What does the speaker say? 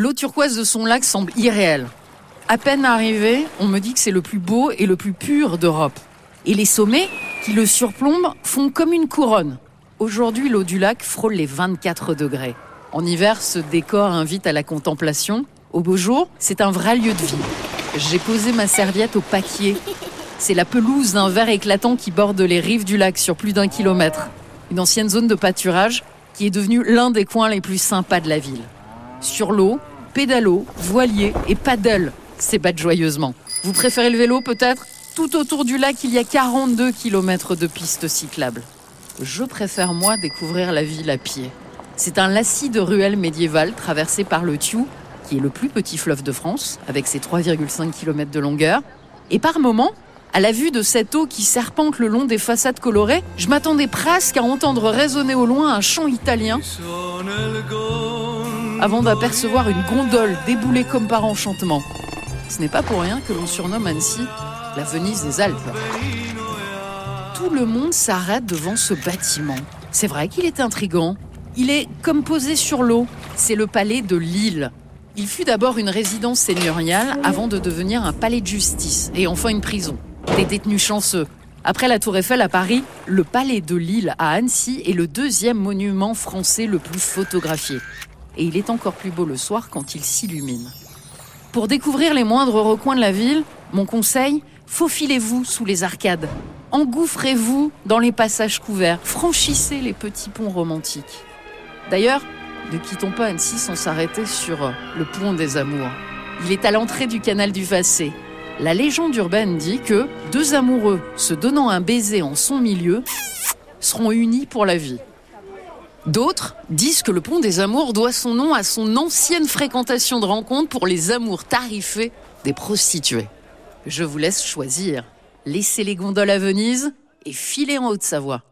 L'eau turquoise de son lac semble irréelle. À peine arrivé, on me dit que c'est le plus beau et le plus pur d'Europe. Et les sommets, qui le surplombent, font comme une couronne. Aujourd'hui, l'eau du lac frôle les 24 degrés. En hiver, ce décor invite à la contemplation. Au beau jour, c'est un vrai lieu de vie. J'ai posé ma serviette au paquier. C'est la pelouse d'un vert éclatant qui borde les rives du lac sur plus d'un kilomètre. Une ancienne zone de pâturage qui est devenue l'un des coins les plus sympas de la ville. Sur l'eau, pédalo, voilier et paddle s'ébattent joyeusement. Vous préférez le vélo peut-être? Tout autour du lac, il y a 42 km de pistes cyclables. Je préfère moi découvrir la ville à pied. C'est un lacis de ruelles médiévales traversé par le Thiou, qui est le plus petit fleuve de France, avec ses 3,5 km de longueur. Et par moments, à la vue de cette eau qui serpente le long des façades colorées, je m'attendais presque à entendre résonner au loin un chant italien avant d'apercevoir une gondole déboulée comme par enchantement. Ce n'est pas pour rien que l'on surnomme Annecy la Venise des Alpes. Tout le monde s'arrête devant ce bâtiment. C'est vrai qu'il est intrigant. Il est comme posé sur l'eau. C'est le palais de Lille. Il fut d'abord une résidence seigneuriale avant de devenir un palais de justice et enfin une prison. Des détenus chanceux. Après la Tour Eiffel à Paris, le palais de Lille à Annecy est le deuxième monument français le plus photographié. Et il est encore plus beau le soir quand il s'illumine. Pour découvrir les moindres recoins de la ville, mon conseil, faufilez-vous sous les arcades. Engouffrez-vous dans les passages couverts. Franchissez les petits ponts romantiques. D'ailleurs, ne quittons pas Annecy sans s'arrêter sur le pont des amours. Il est à l'entrée du canal du Facé. La légende urbaine dit que deux amoureux se donnant un baiser en son milieu seront unis pour la vie. D'autres disent que le pont des amours doit son nom à son ancienne fréquentation de rencontre pour les amours tarifés des prostituées. Je vous laisse choisir. Laissez les gondoles à Venise et filez en Haute-Savoie.